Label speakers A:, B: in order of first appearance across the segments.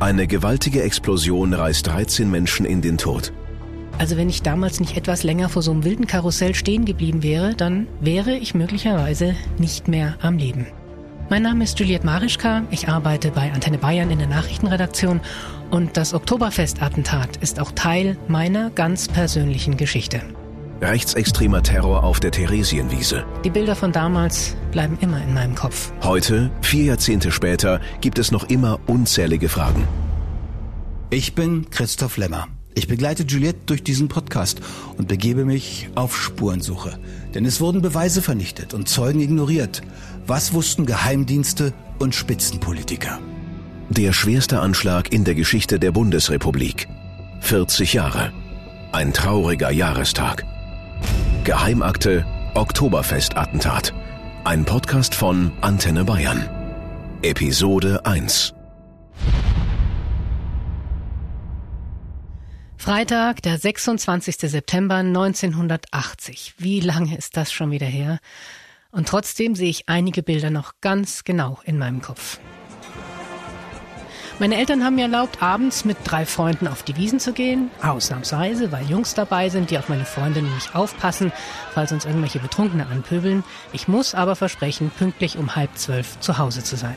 A: Eine gewaltige Explosion reißt 13 Menschen in den Tod.
B: Also wenn ich damals nicht etwas länger vor so einem wilden Karussell stehen geblieben wäre, dann wäre ich möglicherweise nicht mehr am Leben. Mein Name ist Juliette Marischka, ich arbeite bei Antenne Bayern in der Nachrichtenredaktion und das Oktoberfest-Attentat ist auch Teil meiner ganz persönlichen Geschichte.
A: Rechtsextremer Terror auf der Theresienwiese.
B: Die Bilder von damals bleiben immer in meinem Kopf.
A: Heute, vier Jahrzehnte später, gibt es noch immer unzählige Fragen.
C: Ich bin Christoph Lemmer. Ich begleite Juliette durch diesen Podcast und begebe mich auf Spurensuche. Denn es wurden Beweise vernichtet und Zeugen ignoriert. Was wussten Geheimdienste und Spitzenpolitiker?
A: Der schwerste Anschlag in der Geschichte der Bundesrepublik. 40 Jahre. Ein trauriger Jahrestag. Geheimakte Oktoberfest-Attentat. Ein Podcast von Antenne Bayern. Episode 1.
B: Freitag, der 26. September 1980. Wie lange ist das schon wieder her? Und trotzdem sehe ich einige Bilder noch ganz genau in meinem Kopf. Meine Eltern haben mir erlaubt, abends mit drei Freunden auf die Wiesen zu gehen. Ausnahmsweise, weil Jungs dabei sind, die auf meine Freunde nämlich aufpassen, falls uns irgendwelche Betrunkene anpöbeln. Ich muss aber versprechen, pünktlich um halb zwölf zu Hause zu sein.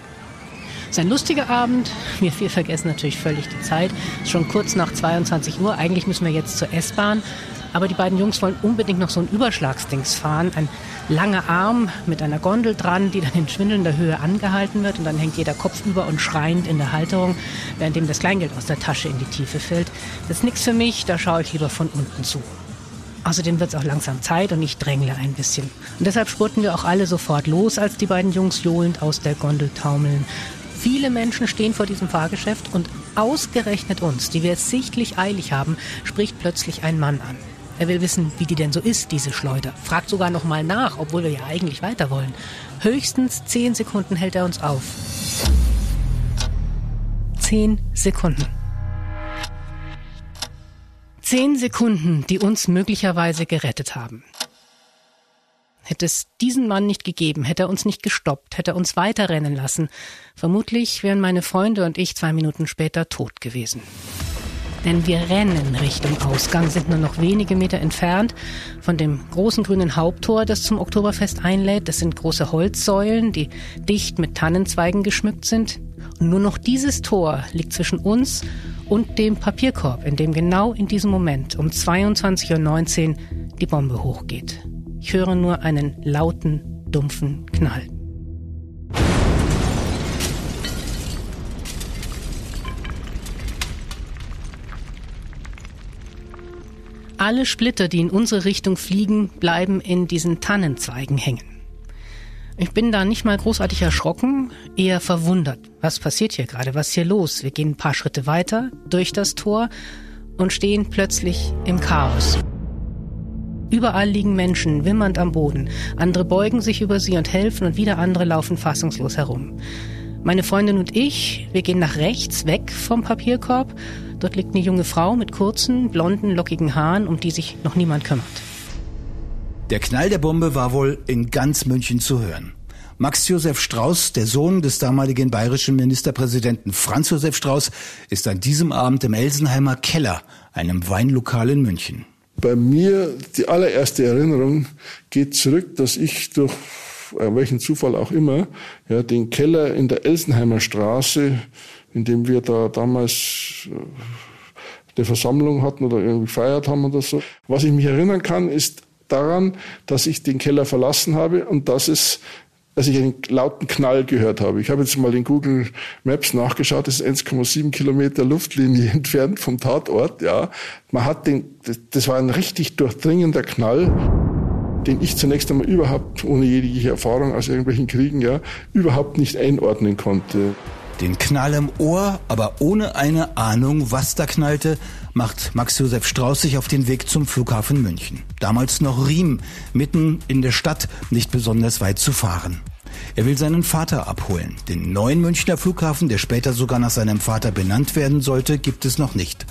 B: Es ist ein lustiger Abend. Wir vier vergessen natürlich völlig die Zeit. Es ist schon kurz nach 22 Uhr. Eigentlich müssen wir jetzt zur S-Bahn. Aber die beiden Jungs wollen unbedingt noch so ein Überschlagsdings fahren. Ein langer Arm mit einer Gondel dran, die dann in schwindelnder Höhe angehalten wird. Und dann hängt jeder Kopf über und schreiend in der Halterung, währenddem das Kleingeld aus der Tasche in die Tiefe fällt. Das ist nichts für mich, da schaue ich lieber von unten zu. Außerdem wird es auch langsam Zeit und ich drängle ein bisschen. Und deshalb spurten wir auch alle sofort los, als die beiden Jungs johlend aus der Gondel taumeln. Viele Menschen stehen vor diesem Fahrgeschäft und ausgerechnet uns, die wir sichtlich eilig haben, spricht plötzlich ein Mann an. Er will wissen, wie die denn so ist, diese Schleuder. Fragt sogar noch mal nach, obwohl wir ja eigentlich weiter wollen. Höchstens zehn Sekunden hält er uns auf. Zehn Sekunden. Zehn Sekunden, die uns möglicherweise gerettet haben. Hätte es diesen Mann nicht gegeben, hätte er uns nicht gestoppt, hätte er uns weiterrennen lassen, vermutlich wären meine Freunde und ich zwei Minuten später tot gewesen. Denn wir rennen Richtung Ausgang, sind nur noch wenige Meter entfernt von dem großen grünen Haupttor, das zum Oktoberfest einlädt. Das sind große Holzsäulen, die dicht mit Tannenzweigen geschmückt sind. Und nur noch dieses Tor liegt zwischen uns und dem Papierkorb, in dem genau in diesem Moment um 22.19 Uhr die Bombe hochgeht. Ich höre nur einen lauten, dumpfen Knall. Alle Splitter, die in unsere Richtung fliegen, bleiben in diesen Tannenzweigen hängen. Ich bin da nicht mal großartig erschrocken, eher verwundert. Was passiert hier gerade? Was ist hier los? Wir gehen ein paar Schritte weiter durch das Tor und stehen plötzlich im Chaos. Überall liegen Menschen, wimmernd am Boden. Andere beugen sich über sie und helfen und wieder andere laufen fassungslos herum. Meine Freundin und ich, wir gehen nach rechts, weg vom Papierkorb. Dort liegt eine junge Frau mit kurzen, blonden, lockigen Haaren, um die sich noch niemand kümmert.
C: Der Knall der Bombe war wohl in ganz München zu hören. Max Josef Strauß, der Sohn des damaligen bayerischen Ministerpräsidenten Franz Josef Strauß, ist an diesem Abend im Elsenheimer Keller, einem Weinlokal in München.
D: Bei mir die allererste Erinnerung geht zurück, dass ich durch äh, welchen Zufall auch immer, ja, den Keller in der Elsenheimer Straße, in dem wir da damals äh, eine Versammlung hatten oder irgendwie gefeiert haben oder so. Was ich mich erinnern kann, ist daran, dass ich den Keller verlassen habe und dass es dass ich einen lauten Knall gehört habe. Ich habe jetzt mal in Google Maps nachgeschaut, das ist 1,7 Kilometer Luftlinie entfernt vom Tatort, ja. Man hat den, das war ein richtig durchdringender Knall, den ich zunächst einmal überhaupt, ohne jegliche Erfahrung aus irgendwelchen Kriegen, ja, überhaupt nicht einordnen konnte.
C: Den Knall im Ohr, aber ohne eine Ahnung, was da knallte, macht Max Josef Strauß sich auf den Weg zum Flughafen München. Damals noch Riem, mitten in der Stadt, nicht besonders weit zu fahren. Er will seinen Vater abholen. Den neuen Münchner Flughafen, der später sogar nach seinem Vater benannt werden sollte, gibt es noch nicht.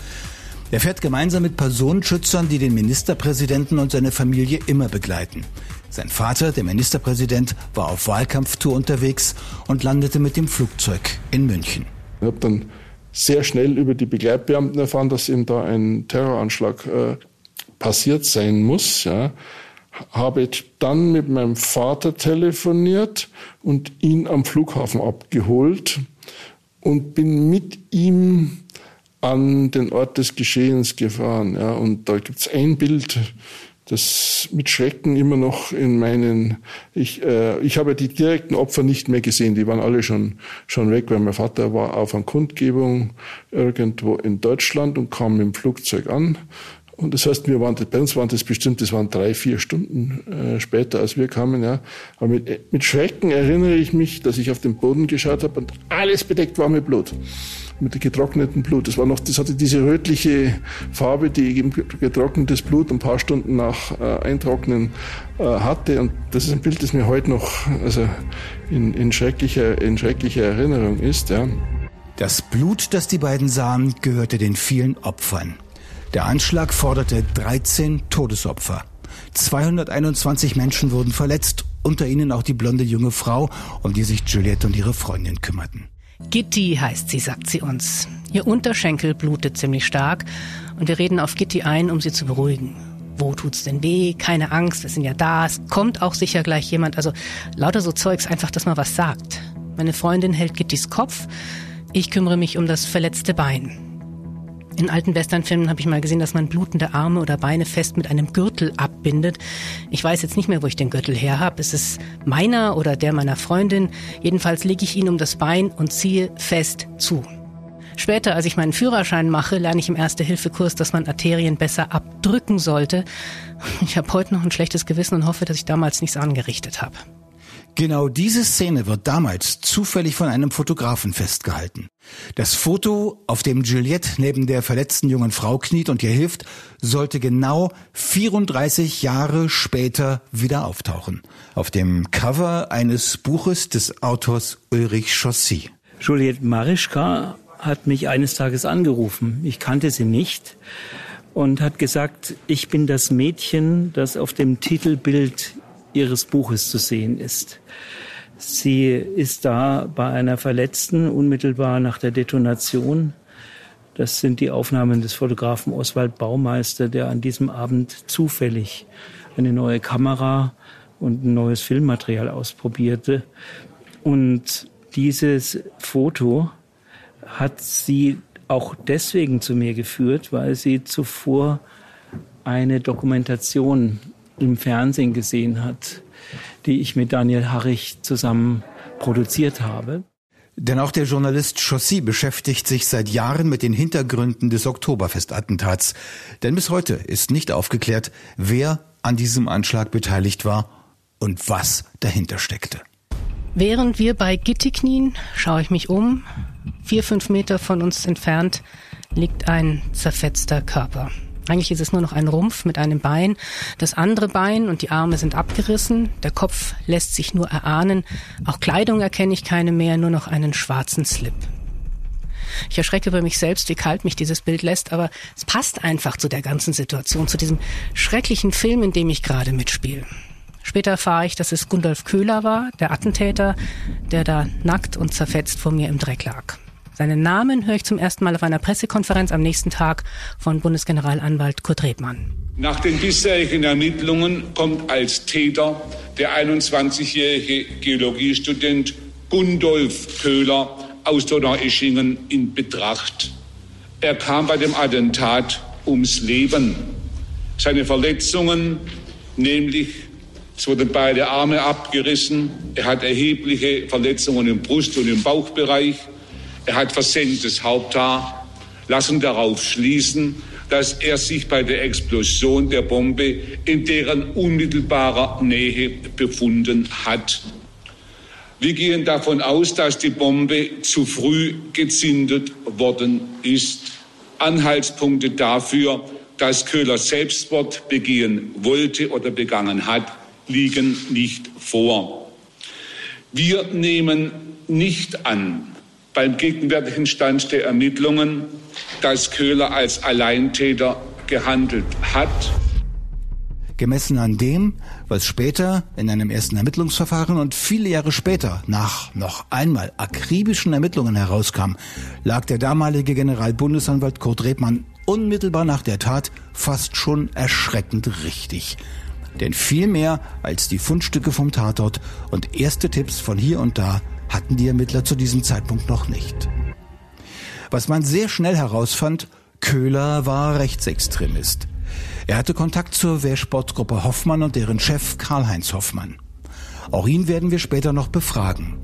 C: Er fährt gemeinsam mit Personenschützern, die den Ministerpräsidenten und seine Familie immer begleiten. Sein Vater, der Ministerpräsident, war auf Wahlkampftour unterwegs und landete mit dem Flugzeug in München.
D: Ich habe dann sehr schnell über die Begleitbeamten erfahren, dass eben da ein Terroranschlag äh, passiert sein muss. Ja. Habe dann mit meinem Vater telefoniert und ihn am Flughafen abgeholt und bin mit ihm an den Ort des Geschehens gefahren. Ja. Und da gibt's ein Bild, das mit Schrecken immer noch in meinen, ich, äh, ich habe die direkten Opfer nicht mehr gesehen, die waren alle schon, schon weg, weil mein Vater war auf einer Kundgebung irgendwo in Deutschland und kam mit dem Flugzeug an. Und das heißt, wir waren, bei uns waren das bestimmt, das waren drei, vier Stunden äh, später, als wir kamen. Ja. Aber mit, mit Schrecken erinnere ich mich, dass ich auf den Boden geschaut habe und alles bedeckt war mit Blut mit getrocknetem Blut. Das war noch, das hatte diese rötliche Farbe, die getrocknetes Blut ein paar Stunden nach äh, Eintrocknen äh, hatte. Und das ist ein Bild, das mir heute noch also in, in, schrecklicher, in schrecklicher Erinnerung ist. Ja.
C: Das Blut, das die beiden sahen, gehörte den vielen Opfern. Der Anschlag forderte 13 Todesopfer. 221 Menschen wurden verletzt, unter ihnen auch die blonde junge Frau, um die sich Juliette und ihre Freundin kümmerten.
B: Gitti heißt sie, sagt sie uns. Ihr Unterschenkel blutet ziemlich stark und wir reden auf Gitti ein, um sie zu beruhigen. Wo tut's denn weh? Keine Angst, wir sind ja da. Es kommt auch sicher gleich jemand. Also lauter so Zeugs, einfach, dass man was sagt. Meine Freundin hält Gittis Kopf. Ich kümmere mich um das verletzte Bein. In alten Westernfilmen habe ich mal gesehen, dass man blutende Arme oder Beine fest mit einem Gürtel abbindet. Ich weiß jetzt nicht mehr, wo ich den Gürtel her habe. Ist es meiner oder der meiner Freundin? Jedenfalls lege ich ihn um das Bein und ziehe fest zu. Später, als ich meinen Führerschein mache, lerne ich im Erste-Hilfe-Kurs, dass man Arterien besser abdrücken sollte. Ich habe heute noch ein schlechtes Gewissen und hoffe, dass ich damals nichts angerichtet habe.
C: Genau diese Szene wird damals zufällig von einem Fotografen festgehalten. Das Foto, auf dem Juliette neben der verletzten jungen Frau kniet und ihr hilft, sollte genau 34 Jahre später wieder auftauchen. Auf dem Cover eines Buches des Autors Ulrich Chaussy.
E: Juliette Marischka hat mich eines Tages angerufen. Ich kannte sie nicht und hat gesagt, ich bin das Mädchen, das auf dem Titelbild ihres Buches zu sehen ist. Sie ist da bei einer Verletzten unmittelbar nach der Detonation. Das sind die Aufnahmen des Fotografen Oswald Baumeister, der an diesem Abend zufällig eine neue Kamera und ein neues Filmmaterial ausprobierte. Und dieses Foto hat sie auch deswegen zu mir geführt, weil sie zuvor eine Dokumentation im Fernsehen gesehen hat, die ich mit Daniel Harrich zusammen produziert habe.
C: Denn auch der Journalist Chaussy beschäftigt sich seit Jahren mit den Hintergründen des Oktoberfestattentats. Denn bis heute ist nicht aufgeklärt, wer an diesem Anschlag beteiligt war und was dahinter steckte.
B: Während wir bei Gitti knien, schaue ich mich um. Vier, fünf Meter von uns entfernt liegt ein zerfetzter Körper. Eigentlich ist es nur noch ein Rumpf mit einem Bein. Das andere Bein und die Arme sind abgerissen. Der Kopf lässt sich nur erahnen. Auch Kleidung erkenne ich keine mehr, nur noch einen schwarzen Slip. Ich erschrecke über mich selbst, wie kalt mich dieses Bild lässt, aber es passt einfach zu der ganzen Situation, zu diesem schrecklichen Film, in dem ich gerade mitspiele. Später erfahre ich, dass es Gundolf Köhler war, der Attentäter, der da nackt und zerfetzt vor mir im Dreck lag. Seinen Namen höre ich zum ersten Mal auf einer Pressekonferenz am nächsten Tag von Bundesgeneralanwalt Kurt Rebmann.
F: Nach den bisherigen Ermittlungen kommt als Täter der 21-jährige Geologiestudent Gundolf Köhler aus Donaueschingen in Betracht. Er kam bei dem Attentat ums Leben. Seine Verletzungen, nämlich es wurden beide Arme abgerissen, er hat erhebliche Verletzungen im Brust- und im Bauchbereich, er hat versenktes Haupthaar, lassen darauf schließen, dass er sich bei der Explosion der Bombe in deren unmittelbarer Nähe befunden hat. Wir gehen davon aus, dass die Bombe zu früh gezündet worden ist. Anhaltspunkte dafür, dass Köhler Selbstmord begehen wollte oder begangen hat, liegen nicht vor. Wir nehmen nicht an, beim gegenwärtigen Stand der Ermittlungen, dass Köhler als Alleintäter gehandelt hat.
C: Gemessen an dem, was später in einem ersten Ermittlungsverfahren und viele Jahre später nach noch einmal akribischen Ermittlungen herauskam, lag der damalige Generalbundesanwalt Kurt Rebmann unmittelbar nach der Tat fast schon erschreckend richtig. Denn viel mehr als die Fundstücke vom Tatort und erste Tipps von hier und da hatten die Ermittler zu diesem Zeitpunkt noch nicht. Was man sehr schnell herausfand, Köhler war Rechtsextremist. Er hatte Kontakt zur Wehrsportgruppe Hoffmann und deren Chef Karl-Heinz Hoffmann. Auch ihn werden wir später noch befragen.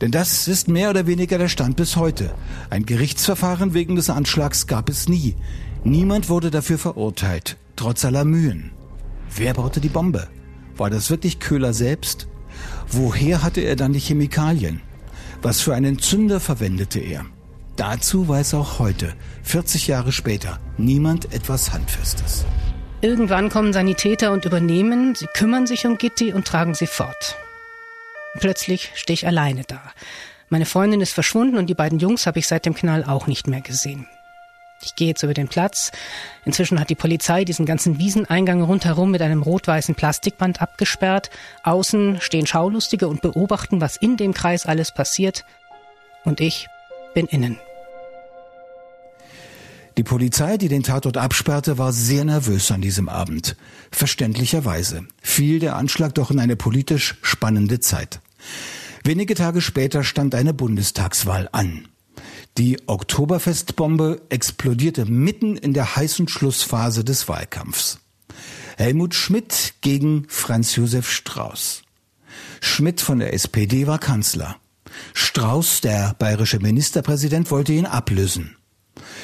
C: Denn das ist mehr oder weniger der Stand bis heute. Ein Gerichtsverfahren wegen des Anschlags gab es nie. Niemand wurde dafür verurteilt, trotz aller Mühen. Wer baute die Bombe? War das wirklich Köhler selbst? Woher hatte er dann die Chemikalien? Was für einen Zünder verwendete er? Dazu weiß auch heute, 40 Jahre später, niemand etwas Handfestes.
B: Irgendwann kommen Sanitäter und übernehmen, sie kümmern sich um Gitti und tragen sie fort. Plötzlich stehe ich alleine da. Meine Freundin ist verschwunden und die beiden Jungs habe ich seit dem Knall auch nicht mehr gesehen. Ich gehe jetzt über den Platz. Inzwischen hat die Polizei diesen ganzen Wieseneingang rundherum mit einem rot-weißen Plastikband abgesperrt. Außen stehen Schaulustige und beobachten, was in dem Kreis alles passiert. Und ich bin innen.
C: Die Polizei, die den Tatort absperrte, war sehr nervös an diesem Abend. Verständlicherweise fiel der Anschlag doch in eine politisch spannende Zeit. Wenige Tage später stand eine Bundestagswahl an. Die Oktoberfestbombe explodierte mitten in der heißen Schlussphase des Wahlkampfs. Helmut Schmidt gegen Franz Josef Strauß. Schmidt von der SPD war Kanzler. Strauß, der bayerische Ministerpräsident, wollte ihn ablösen.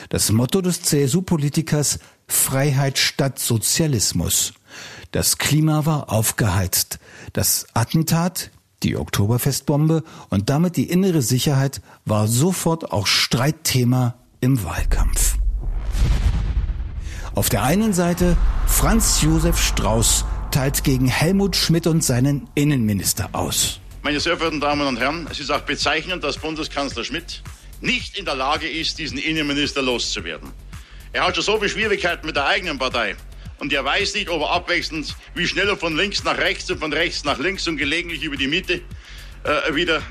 C: Das Motto des CSU-Politikers Freiheit statt Sozialismus. Das Klima war aufgeheizt. Das Attentat, die Oktoberfestbombe und damit die innere Sicherheit war sofort auch Streitthema im Wahlkampf. Auf der einen Seite Franz Josef Strauß teilt gegen Helmut Schmidt und seinen Innenminister aus.
G: Meine sehr verehrten Damen und Herren, es ist auch bezeichnend, dass Bundeskanzler Schmidt nicht in der Lage ist, diesen Innenminister loszuwerden. Er hat schon so viele Schwierigkeiten mit der eigenen Partei. Und er weiß nicht, ob er abwechselnd, wie schnell er von links nach rechts und von rechts nach links und gelegentlich über die Mitte äh, wieder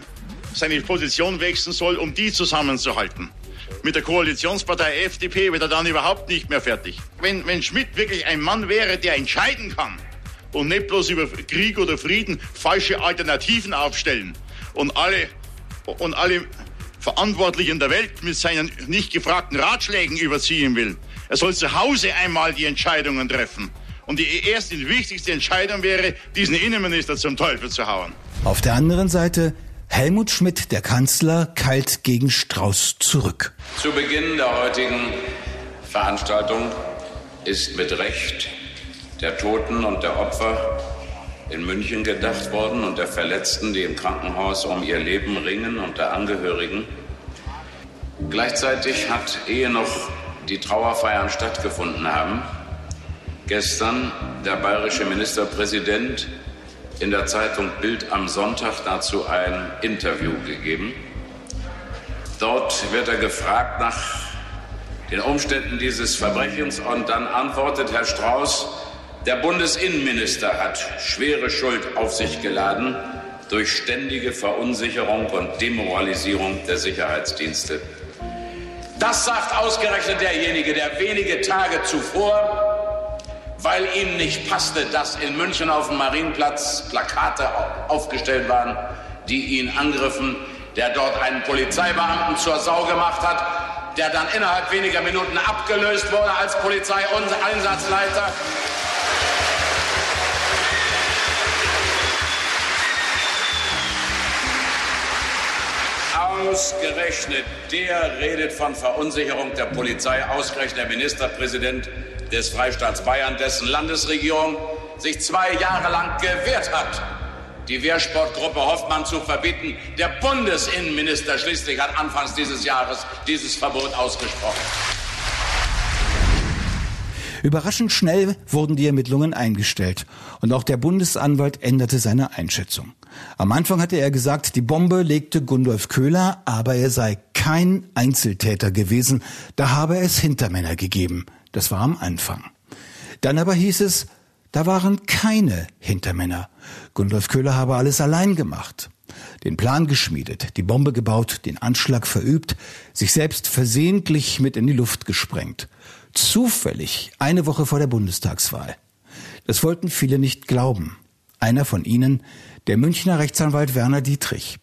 G: seine Position wechseln soll, um die zusammenzuhalten. Mit der Koalitionspartei FDP wird er dann überhaupt nicht mehr fertig. Wenn, wenn Schmidt wirklich ein Mann wäre, der entscheiden kann, und nicht bloß über Krieg oder Frieden falsche Alternativen aufstellen und alle, und alle Verantwortlichen der Welt mit seinen nicht gefragten Ratschlägen überziehen will. Er soll zu Hause einmal die Entscheidungen treffen. Und die erste und wichtigste Entscheidung wäre, diesen Innenminister zum Teufel zu hauen.
C: Auf der anderen Seite Helmut Schmidt, der Kanzler, kalt gegen Strauß zurück.
H: Zu Beginn der heutigen Veranstaltung ist mit Recht der Toten und der Opfer in München gedacht worden und der Verletzten, die im Krankenhaus um ihr Leben ringen und der Angehörigen. Gleichzeitig hat, ehe noch die Trauerfeiern stattgefunden haben, gestern der bayerische Ministerpräsident in der Zeitung Bild am Sonntag dazu ein Interview gegeben. Dort wird er gefragt nach den Umständen dieses Verbrechens und dann antwortet Herr Strauß, der Bundesinnenminister hat schwere Schuld auf sich geladen durch ständige Verunsicherung und Demoralisierung der Sicherheitsdienste. Das sagt ausgerechnet derjenige, der wenige Tage zuvor, weil ihm nicht passte, dass in München auf dem Marienplatz Plakate aufgestellt waren, die ihn angriffen, der dort einen Polizeibeamten zur Sau gemacht hat, der dann innerhalb weniger Minuten abgelöst wurde als Polizeieinsatzleiter. Ausgerechnet der redet von Verunsicherung der Polizei, ausgerechnet der Ministerpräsident des Freistaats Bayern, dessen Landesregierung sich zwei Jahre lang gewehrt hat, die Wehrsportgruppe Hoffmann zu verbieten. Der Bundesinnenminister schließlich hat anfangs dieses Jahres dieses Verbot ausgesprochen.
C: Überraschend schnell wurden die Ermittlungen eingestellt und auch der Bundesanwalt änderte seine Einschätzung. Am Anfang hatte er gesagt, die Bombe legte Gundolf Köhler, aber er sei kein Einzeltäter gewesen, da habe es Hintermänner gegeben. Das war am Anfang. Dann aber hieß es, Da waren keine Hintermänner. Gundolf Köhler habe alles allein gemacht. Den Plan geschmiedet, die Bombe gebaut, den Anschlag verübt, sich selbst versehentlich mit in die Luft gesprengt. Zufällig eine Woche vor der Bundestagswahl. Das wollten viele nicht glauben. Einer von ihnen, der Münchner Rechtsanwalt Werner Dietrich.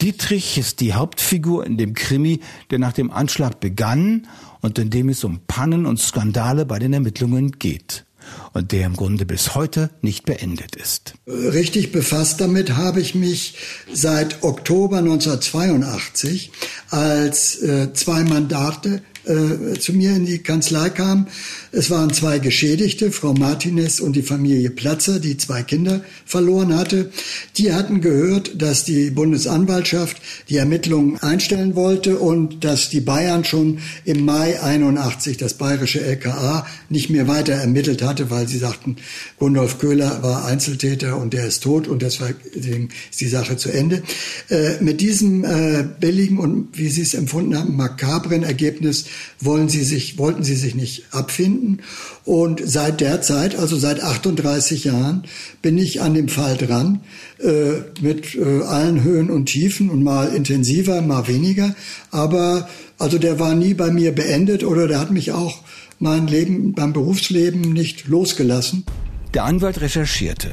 C: Dietrich ist die Hauptfigur in dem Krimi, der nach dem Anschlag begann und in dem es um Pannen und Skandale bei den Ermittlungen geht und der im Grunde bis heute nicht beendet ist.
I: Richtig befasst damit habe ich mich seit Oktober 1982, als äh, zwei Mandate äh, zu mir in die Kanzlei kam. Es waren zwei Geschädigte, Frau Martinez und die Familie Platzer, die zwei Kinder verloren hatte. Die hatten gehört, dass die Bundesanwaltschaft die Ermittlungen einstellen wollte und dass die Bayern schon im Mai 81 das bayerische LKA nicht mehr weiter ermittelt hatte, weil sie sagten, Gundolf Köhler war Einzeltäter und der ist tot und deswegen ist die Sache zu Ende. Äh, mit diesem äh, billigen und, wie Sie es empfunden haben, makabren Ergebnis wollen sie sich, wollten sie sich nicht abfinden. Und seit der Zeit, also seit 38 Jahren, bin ich an dem Fall dran, äh, mit äh, allen Höhen und Tiefen und mal intensiver, mal weniger. Aber also der war nie bei mir beendet oder der hat mich auch mein Leben beim Berufsleben nicht losgelassen.
C: Der Anwalt recherchierte.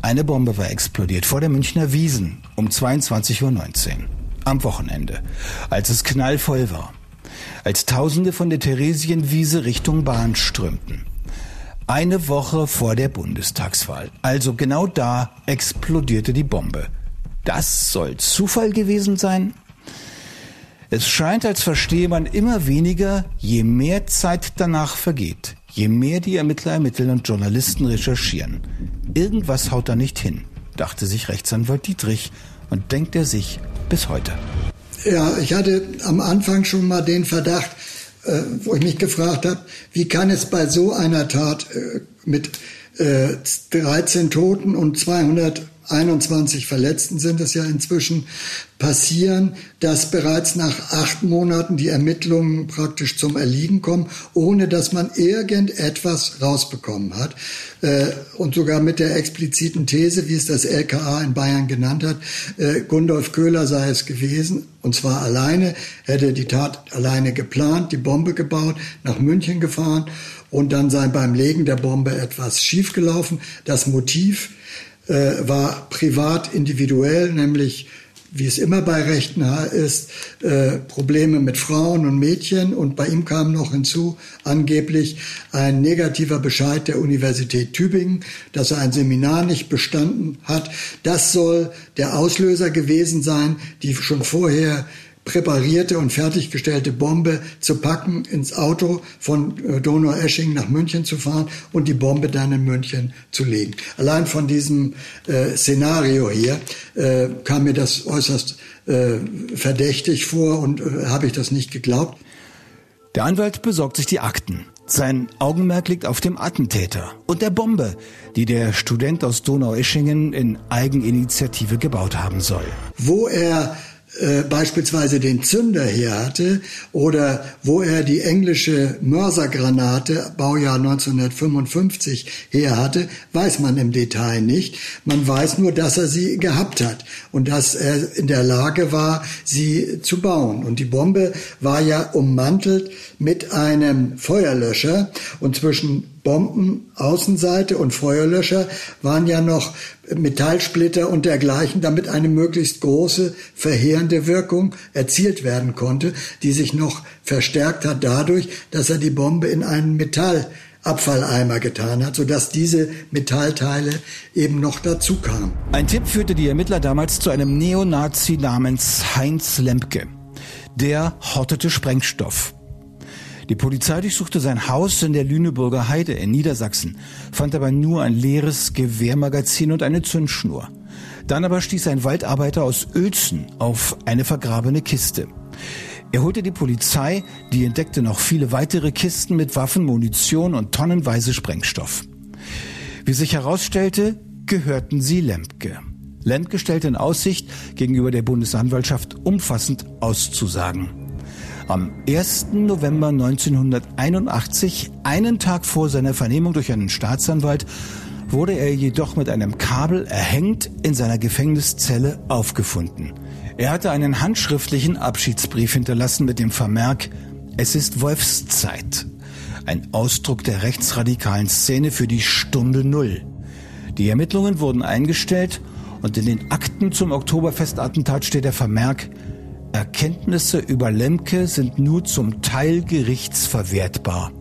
C: Eine Bombe war explodiert vor der Münchner Wiesen um 22.19 Uhr am Wochenende, als es knallvoll war als Tausende von der Theresienwiese Richtung Bahn strömten. Eine Woche vor der Bundestagswahl, also genau da, explodierte die Bombe. Das soll Zufall gewesen sein? Es scheint, als verstehe man immer weniger, je mehr Zeit danach vergeht, je mehr die Ermittler ermitteln und Journalisten recherchieren. Irgendwas haut da nicht hin, dachte sich Rechtsanwalt Dietrich und denkt er sich bis heute.
I: Ja, ich hatte am Anfang schon mal den Verdacht, äh, wo ich mich gefragt habe, wie kann es bei so einer Tat äh, mit äh, 13 Toten und 200 21 Verletzten sind es ja inzwischen, passieren, dass bereits nach acht Monaten die Ermittlungen praktisch zum Erliegen kommen, ohne dass man irgendetwas rausbekommen hat. Äh, und sogar mit der expliziten These, wie es das LKA in Bayern genannt hat, äh, Gundolf Köhler sei es gewesen, und zwar alleine, hätte die Tat alleine geplant, die Bombe gebaut, nach München gefahren und dann sei beim Legen der Bombe etwas schiefgelaufen. Das Motiv äh, war privat individuell, nämlich wie es immer bei Rechten ist, äh, Probleme mit Frauen und Mädchen. Und bei ihm kam noch hinzu angeblich ein negativer Bescheid der Universität Tübingen, dass er ein Seminar nicht bestanden hat. Das soll der Auslöser gewesen sein, die schon vorher präparierte und fertiggestellte Bombe zu packen, ins Auto von äh, Donaueschingen nach München zu fahren und die Bombe dann in München zu legen. Allein von diesem äh, Szenario hier äh, kam mir das äußerst äh, verdächtig vor und äh, habe ich das nicht geglaubt.
C: Der Anwalt besorgt sich die Akten. Sein Augenmerk liegt auf dem Attentäter und der Bombe, die der Student aus Donaueschingen in Eigeninitiative gebaut haben soll.
I: Wo er äh, beispielsweise den Zünder her hatte oder wo er die englische Mörsergranate Baujahr 1955 her hatte, weiß man im Detail nicht. Man weiß nur, dass er sie gehabt hat und dass er in der Lage war, sie zu bauen. Und die Bombe war ja ummantelt mit einem Feuerlöscher und zwischen Bombenaußenseite und Feuerlöscher waren ja noch Metallsplitter und dergleichen, damit eine möglichst große verheerende Wirkung erzielt werden konnte, die sich noch verstärkt hat dadurch, dass er die Bombe in einen Metallabfalleimer getan hat, sodass diese Metallteile eben noch dazu kamen.
C: Ein Tipp führte die Ermittler damals zu einem Neonazi namens Heinz Lempke. Der hortete Sprengstoff. Die Polizei durchsuchte sein Haus in der Lüneburger Heide in Niedersachsen, fand aber nur ein leeres Gewehrmagazin und eine Zündschnur. Dann aber stieß ein Waldarbeiter aus Uelzen auf eine vergrabene Kiste. Er holte die Polizei, die entdeckte noch viele weitere Kisten mit Waffen, Munition und tonnenweise Sprengstoff. Wie sich herausstellte, gehörten sie Lemke. Lemke stellte in Aussicht, gegenüber der Bundesanwaltschaft umfassend auszusagen. Am 1. November 1981, einen Tag vor seiner Vernehmung durch einen Staatsanwalt, wurde er jedoch mit einem Kabel erhängt in seiner Gefängniszelle aufgefunden. Er hatte einen handschriftlichen Abschiedsbrief hinterlassen mit dem Vermerk Es ist Wolfszeit. Ein Ausdruck der rechtsradikalen Szene für die Stunde Null. Die Ermittlungen wurden eingestellt und in den Akten zum Oktoberfestattentat steht der Vermerk Erkenntnisse über Lemke sind nur zum Teil gerichtsverwertbar.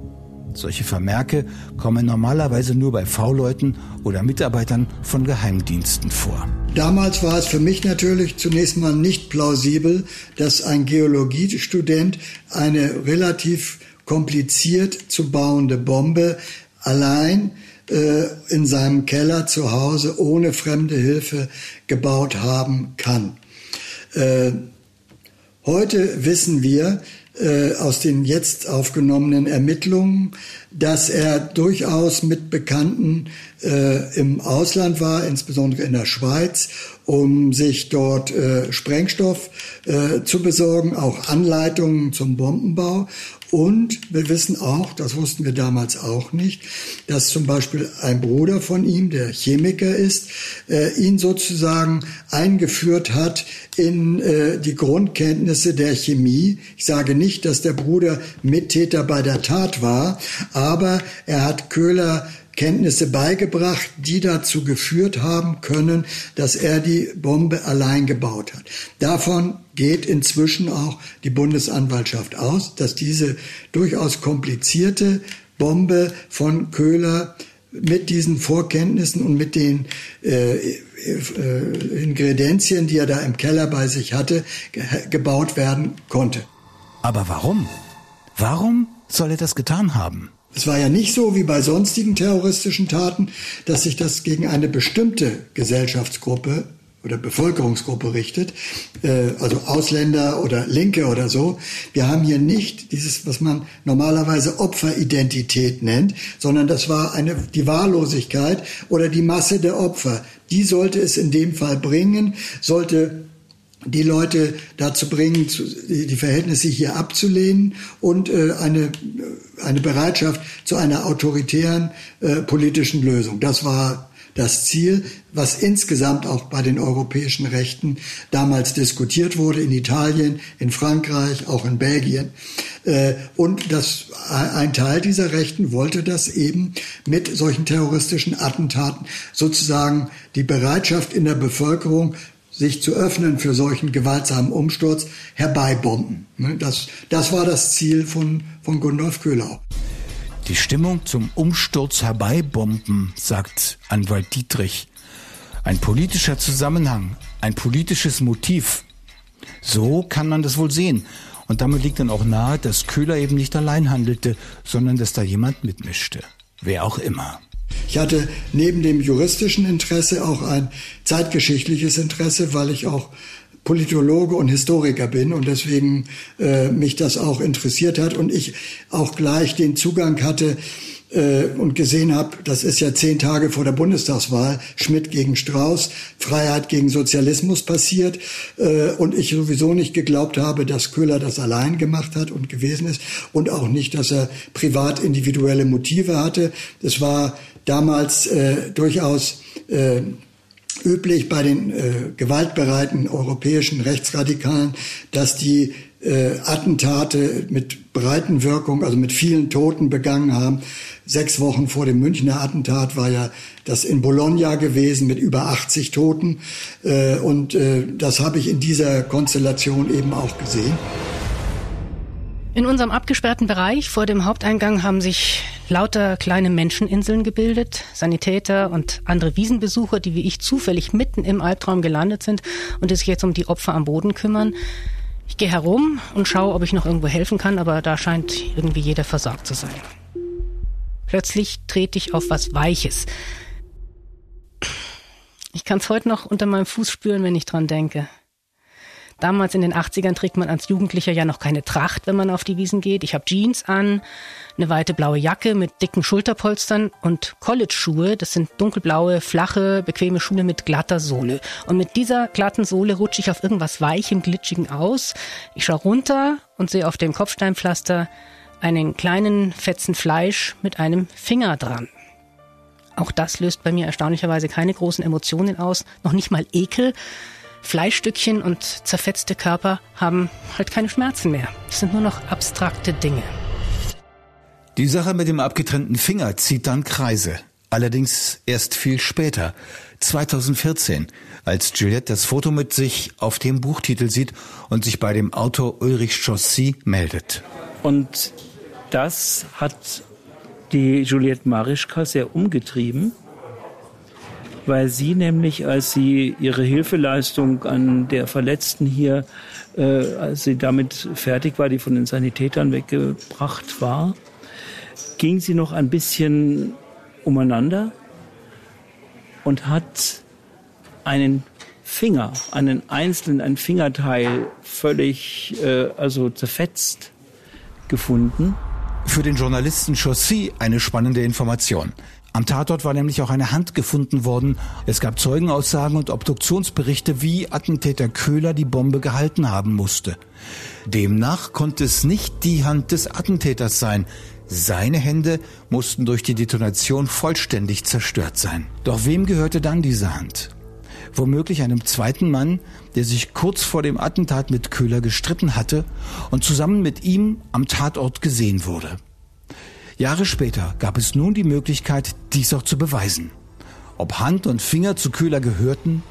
C: Solche Vermerke kommen normalerweise nur bei V-Leuten oder Mitarbeitern von Geheimdiensten vor.
I: Damals war es für mich natürlich zunächst mal nicht plausibel, dass ein Geologiestudent eine relativ kompliziert zu bauende Bombe allein äh, in seinem Keller zu Hause ohne fremde Hilfe gebaut haben kann. Äh, heute wissen wir, äh, aus den jetzt aufgenommenen Ermittlungen, dass er durchaus mit Bekannten äh, im Ausland war, insbesondere in der Schweiz, um sich dort äh, Sprengstoff äh, zu besorgen, auch Anleitungen zum Bombenbau. Und wir wissen auch, das wussten wir damals auch nicht, dass zum Beispiel ein Bruder von ihm, der Chemiker ist, äh, ihn sozusagen eingeführt hat in äh, die Grundkenntnisse der Chemie. Ich sage nicht, dass der Bruder Mittäter bei der Tat war, aber er hat Köhler Kenntnisse beigebracht, die dazu geführt haben können, dass er die Bombe allein gebaut hat. Davon geht inzwischen auch die Bundesanwaltschaft aus, dass diese durchaus komplizierte Bombe von Köhler mit diesen Vorkenntnissen und mit den äh, äh, Ingredienzien, die er da im Keller bei sich hatte, ge gebaut werden konnte.
C: Aber warum? Warum soll er das getan haben?
I: Es war ja nicht so wie bei sonstigen terroristischen Taten, dass sich das gegen eine bestimmte Gesellschaftsgruppe oder Bevölkerungsgruppe richtet, äh, also Ausländer oder Linke oder so. Wir haben hier nicht dieses, was man normalerweise Opferidentität nennt, sondern das war eine, die Wahllosigkeit oder die Masse der Opfer. Die sollte es in dem Fall bringen, sollte die Leute dazu bringen, die Verhältnisse hier abzulehnen und äh, eine, eine Bereitschaft zu einer autoritären äh, politischen Lösung. Das war das Ziel, was insgesamt auch bei den europäischen Rechten damals diskutiert wurde, in Italien, in Frankreich, auch in Belgien. Äh, und das, ein Teil dieser Rechten wollte das eben mit solchen terroristischen Attentaten sozusagen die Bereitschaft in der Bevölkerung sich zu öffnen für solchen gewaltsamen Umsturz, herbeibomben. Ne, das, das war das Ziel von, von Gundolf Köhler.
C: Die Stimmung zum Umsturz herbeibomben, sagt Anwalt Dietrich. Ein politischer Zusammenhang, ein politisches Motiv. So kann man das wohl sehen. Und damit liegt dann auch nahe, dass Köhler eben nicht allein handelte, sondern dass da jemand mitmischte. Wer auch immer.
I: Ich hatte neben dem juristischen Interesse auch ein zeitgeschichtliches Interesse, weil ich auch Politologe und Historiker bin und deswegen äh, mich das auch interessiert hat und ich auch gleich den Zugang hatte äh, und gesehen habe, das ist ja zehn Tage vor der Bundestagswahl, Schmidt gegen Strauß, Freiheit gegen Sozialismus passiert äh, und ich sowieso nicht geglaubt habe, dass Köhler das allein gemacht hat und gewesen ist und auch nicht, dass er privat individuelle Motive hatte. Es war damals äh, durchaus äh, üblich bei den äh, gewaltbereiten europäischen Rechtsradikalen, dass die äh, Attentate mit breiten Wirkung, also mit vielen Toten begangen haben. Sechs Wochen vor dem Münchner Attentat war ja das in Bologna gewesen mit über 80 Toten. Äh, und äh, das habe ich in dieser Konstellation eben auch gesehen.
B: In unserem abgesperrten Bereich vor dem Haupteingang haben sich lauter kleine Menscheninseln gebildet, Sanitäter und andere Wiesenbesucher, die wie ich zufällig mitten im Albtraum gelandet sind und die sich jetzt um die Opfer am Boden kümmern. Ich gehe herum und schaue, ob ich noch irgendwo helfen kann, aber da scheint irgendwie jeder versorgt zu sein. Plötzlich trete ich auf was Weiches. Ich kann es heute noch unter meinem Fuß spüren, wenn ich dran denke. Damals in den 80ern trägt man als Jugendlicher ja noch keine Tracht, wenn man auf die Wiesen geht. Ich habe Jeans an, eine weite blaue Jacke mit dicken Schulterpolstern und College-Schuhe. Das sind dunkelblaue, flache, bequeme Schuhe mit glatter Sohle. Und mit dieser glatten Sohle rutsche ich auf irgendwas Weichem, Glitschigen aus. Ich schaue runter und sehe auf dem Kopfsteinpflaster einen kleinen Fetzen Fleisch mit einem Finger dran. Auch das löst bei mir erstaunlicherweise keine großen Emotionen aus, noch nicht mal Ekel. Fleischstückchen und zerfetzte Körper haben halt keine Schmerzen mehr. Es sind nur noch abstrakte Dinge.
C: Die Sache mit dem abgetrennten Finger zieht dann Kreise. Allerdings erst viel später, 2014, als Juliette das Foto mit sich auf dem Buchtitel sieht und sich bei dem Autor Ulrich Chaussy meldet.
E: Und das hat die Juliette Marischka sehr umgetrieben, weil sie nämlich, als sie ihre Hilfeleistung an der Verletzten hier, äh, als sie damit fertig war, die von den Sanitätern weggebracht war, ging sie noch ein bisschen umeinander und hat einen Finger, einen einzelnen, ein Fingerteil völlig, äh, also zerfetzt gefunden.
C: Für den Journalisten Chaussy eine spannende Information. Am Tatort war nämlich auch eine Hand gefunden worden. Es gab Zeugenaussagen und Obduktionsberichte, wie Attentäter Köhler die Bombe gehalten haben musste. Demnach konnte es nicht die Hand des Attentäters sein. Seine Hände mussten durch die Detonation vollständig zerstört sein. Doch wem gehörte dann diese Hand? Womöglich einem zweiten Mann, der sich kurz vor dem Attentat mit Köhler gestritten hatte und zusammen mit ihm am Tatort gesehen wurde. Jahre später gab es nun die Möglichkeit, dies auch zu beweisen. Ob Hand und Finger zu Köhler gehörten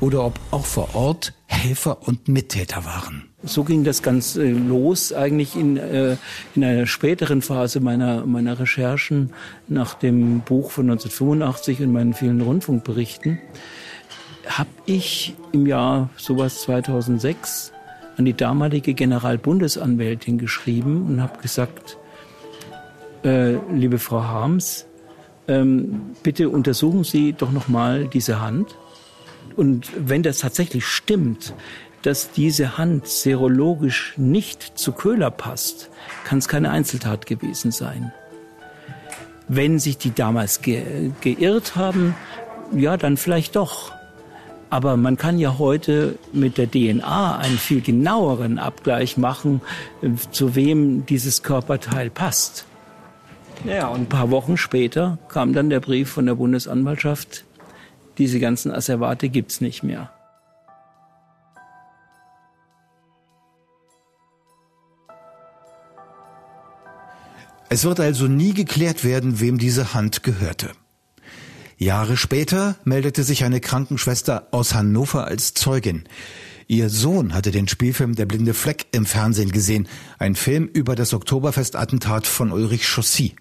C: oder ob auch vor Ort Helfer und Mittäter waren.
E: So ging das ganz äh, los, eigentlich in, äh, in einer späteren Phase meiner, meiner Recherchen nach dem Buch von 1985 und meinen vielen Rundfunkberichten, habe ich im Jahr sowas 2006 an die damalige Generalbundesanwältin geschrieben und habe gesagt, äh, liebe Frau Harms, ähm, bitte untersuchen Sie doch noch mal diese Hand. Und wenn das tatsächlich stimmt, dass diese Hand serologisch nicht zu Köhler passt, kann es keine Einzeltat gewesen sein. Wenn sich die damals ge geirrt haben, ja, dann vielleicht doch. Aber man kann ja heute mit der DNA einen viel genaueren Abgleich machen, zu wem dieses Körperteil passt. Ja, und ein paar Wochen später kam dann der Brief von der Bundesanwaltschaft, diese ganzen Asservate gibt's nicht mehr.
C: Es wird also nie geklärt werden, wem diese Hand gehörte. Jahre später meldete sich eine Krankenschwester aus Hannover als Zeugin. Ihr Sohn hatte den Spielfilm Der blinde Fleck im Fernsehen gesehen, ein Film über das Oktoberfestattentat von Ulrich Chaussy.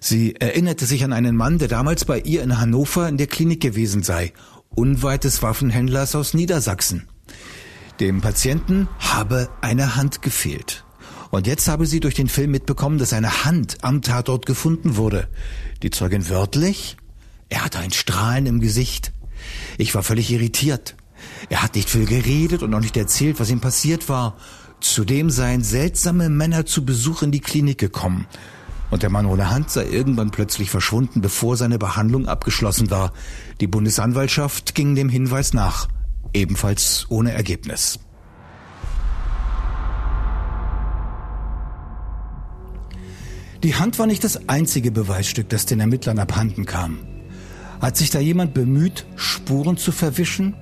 C: Sie erinnerte sich an einen Mann, der damals bei ihr in Hannover in der Klinik gewesen sei, unweit des Waffenhändlers aus Niedersachsen. Dem Patienten habe eine Hand gefehlt. Und jetzt habe sie durch den Film mitbekommen, dass eine Hand am Tatort gefunden wurde. Die Zeugin wörtlich? Er hatte ein Strahlen im Gesicht. Ich war völlig irritiert. Er hat nicht viel geredet und auch nicht erzählt, was ihm passiert war. Zudem seien seltsame Männer zu Besuch in die Klinik gekommen und der Mann ohne Hand sei irgendwann plötzlich verschwunden, bevor seine Behandlung abgeschlossen war. Die Bundesanwaltschaft ging dem Hinweis nach, ebenfalls ohne Ergebnis. Die Hand war nicht das einzige Beweisstück, das den Ermittlern abhanden kam. Hat sich da jemand bemüht, Spuren zu verwischen?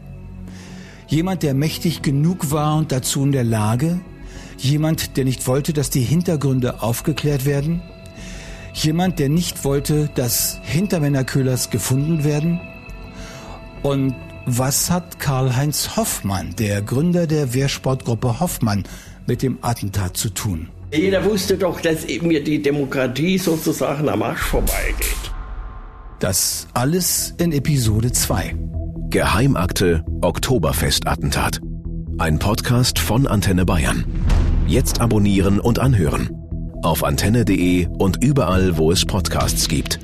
C: Jemand, der mächtig genug war und dazu in der Lage? Jemand, der nicht wollte, dass die Hintergründe aufgeklärt werden? Jemand, der nicht wollte, dass Hintermänner Köhlers gefunden werden? Und was hat Karl-Heinz Hoffmann, der Gründer der Wehrsportgruppe Hoffmann, mit dem Attentat zu tun?
J: Jeder wusste doch, dass mir die Demokratie sozusagen am Arsch vorbeigeht.
C: Das alles in Episode 2.
A: Geheimakte Oktoberfest-Attentat. Ein Podcast von Antenne Bayern. Jetzt abonnieren und anhören auf antenne.de und überall, wo es Podcasts gibt.